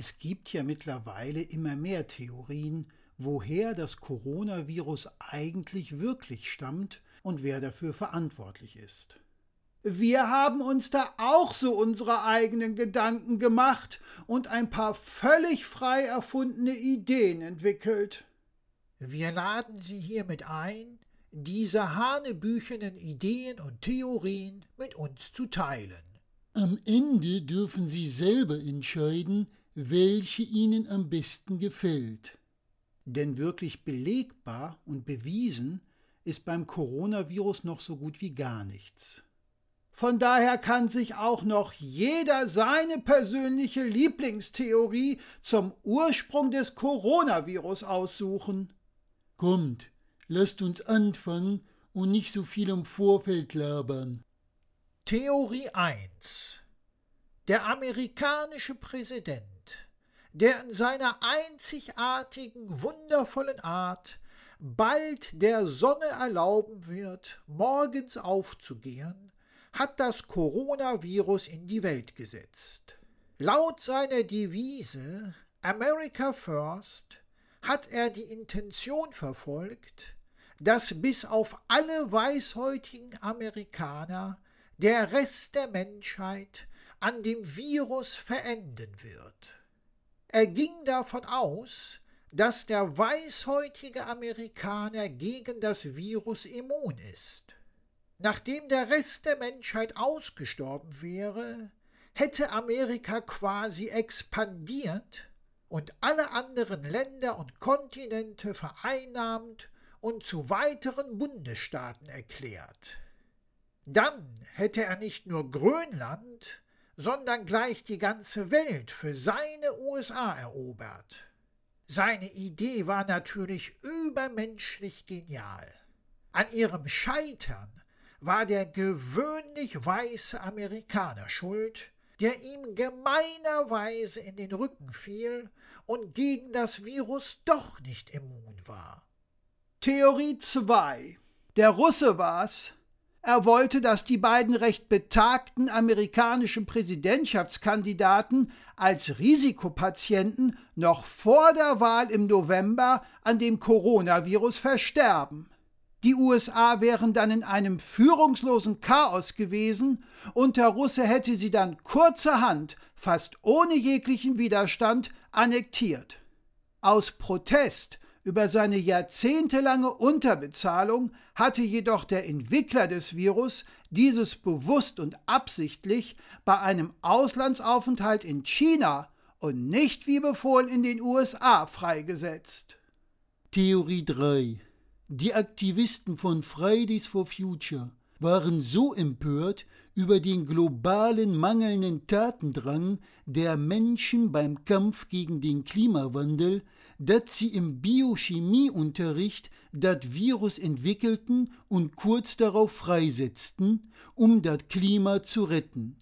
Es gibt ja mittlerweile immer mehr Theorien, woher das Coronavirus eigentlich wirklich stammt und wer dafür verantwortlich ist. Wir haben uns da auch so unsere eigenen Gedanken gemacht und ein paar völlig frei erfundene Ideen entwickelt. Wir laden Sie hiermit ein, diese hanebüchenen Ideen und Theorien mit uns zu teilen. Am Ende dürfen Sie selber entscheiden, welche Ihnen am besten gefällt. Denn wirklich belegbar und bewiesen ist beim Coronavirus noch so gut wie gar nichts. Von daher kann sich auch noch jeder seine persönliche Lieblingstheorie zum Ursprung des Coronavirus aussuchen. Kommt, lasst uns anfangen und nicht so viel im Vorfeld labern. Theorie 1 Der amerikanische Präsident, der in seiner einzigartigen, wundervollen Art bald der Sonne erlauben wird, morgens aufzugehen, hat das Coronavirus in die Welt gesetzt. Laut seiner Devise America First hat er die Intention verfolgt, dass bis auf alle weißhäutigen Amerikaner der Rest der Menschheit an dem Virus verenden wird. Er ging davon aus, dass der weißhäutige Amerikaner gegen das Virus immun ist. Nachdem der Rest der Menschheit ausgestorben wäre, hätte Amerika quasi expandiert und alle anderen Länder und Kontinente vereinnahmt und zu weiteren Bundesstaaten erklärt. Dann hätte er nicht nur Grönland, sondern gleich die ganze Welt für seine USA erobert. Seine Idee war natürlich übermenschlich genial. An ihrem Scheitern war der gewöhnlich weiße Amerikaner schuld, der ihm gemeinerweise in den Rücken fiel und gegen das Virus doch nicht immun war. Theorie 2. Der Russe war's, er wollte, dass die beiden recht betagten amerikanischen Präsidentschaftskandidaten als Risikopatienten noch vor der Wahl im November an dem Coronavirus versterben. Die USA wären dann in einem führungslosen Chaos gewesen und der Russe hätte sie dann kurzerhand, fast ohne jeglichen Widerstand, annektiert. Aus Protest über seine jahrzehntelange Unterbezahlung hatte jedoch der Entwickler des Virus dieses bewusst und absichtlich bei einem Auslandsaufenthalt in China und nicht wie befohlen in den USA freigesetzt. Theorie 3 Die Aktivisten von Fridays for Future waren so empört über den globalen mangelnden Tatendrang der Menschen beim Kampf gegen den Klimawandel, dass sie im Biochemieunterricht das Virus entwickelten und kurz darauf freisetzten, um das Klima zu retten.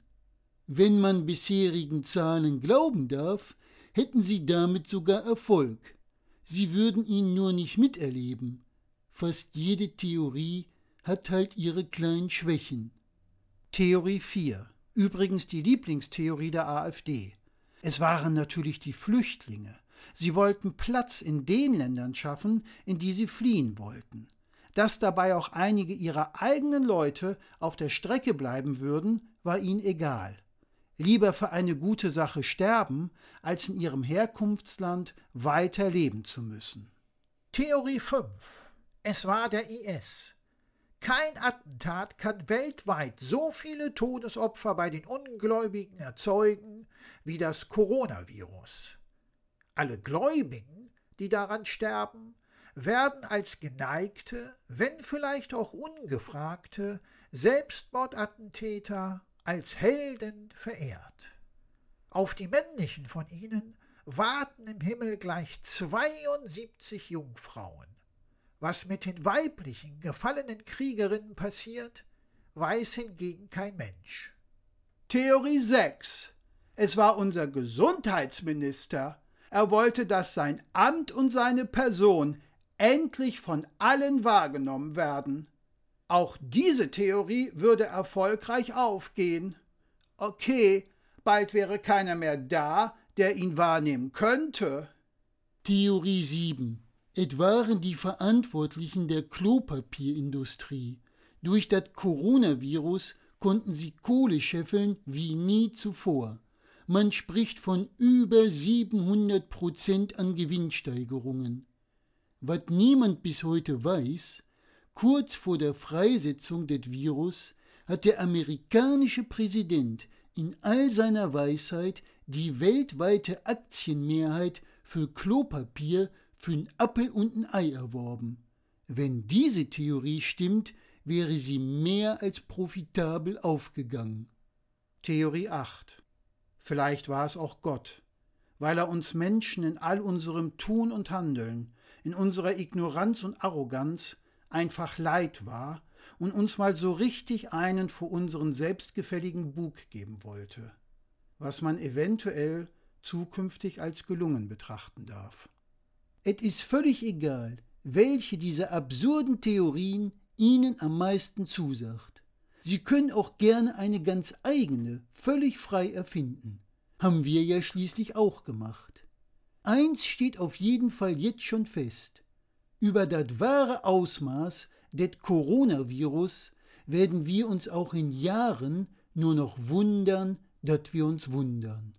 Wenn man bisherigen Zahlen glauben darf, hätten sie damit sogar Erfolg. Sie würden ihn nur nicht miterleben. Fast jede Theorie hat halt ihre kleinen Schwächen. Theorie 4. Übrigens die Lieblingstheorie der AfD. Es waren natürlich die Flüchtlinge. Sie wollten Platz in den Ländern schaffen, in die sie fliehen wollten. Dass dabei auch einige ihrer eigenen Leute auf der Strecke bleiben würden, war ihnen egal. Lieber für eine gute Sache sterben, als in ihrem Herkunftsland weiter leben zu müssen. Theorie 5. Es war der IS. Kein Attentat kann weltweit so viele Todesopfer bei den Ungläubigen erzeugen wie das Coronavirus. Alle Gläubigen, die daran sterben, werden als geneigte, wenn vielleicht auch ungefragte Selbstmordattentäter als Helden verehrt. Auf die männlichen von ihnen warten im Himmel gleich 72 Jungfrauen. Was mit den weiblichen gefallenen Kriegerinnen passiert, weiß hingegen kein Mensch. Theorie 6. Es war unser Gesundheitsminister, er wollte, dass sein Amt und seine Person endlich von allen wahrgenommen werden. Auch diese Theorie würde erfolgreich aufgehen. Okay, bald wäre keiner mehr da, der ihn wahrnehmen könnte. Theorie 7. Waren die Verantwortlichen der Klopapierindustrie. Durch das Coronavirus konnten sie Kohle scheffeln wie nie zuvor. Man spricht von über 700 Prozent an Gewinnsteigerungen. Was niemand bis heute weiß, kurz vor der Freisetzung des Virus hat der amerikanische Präsident in all seiner Weisheit die weltweite Aktienmehrheit für Klopapier für ein Appel und ein Ei erworben. Wenn diese Theorie stimmt, wäre sie mehr als profitabel aufgegangen. Theorie 8. Vielleicht war es auch Gott, weil er uns Menschen in all unserem Tun und Handeln, in unserer Ignoranz und Arroganz einfach leid war und uns mal so richtig einen vor unseren selbstgefälligen Bug geben wollte, was man eventuell zukünftig als gelungen betrachten darf. Es ist völlig egal, welche dieser absurden Theorien Ihnen am meisten zusagt. Sie können auch gerne eine ganz eigene, völlig frei erfinden. Haben wir ja schließlich auch gemacht. Eins steht auf jeden Fall jetzt schon fest. Über das wahre Ausmaß des Coronavirus werden wir uns auch in Jahren nur noch wundern, dass wir uns wundern.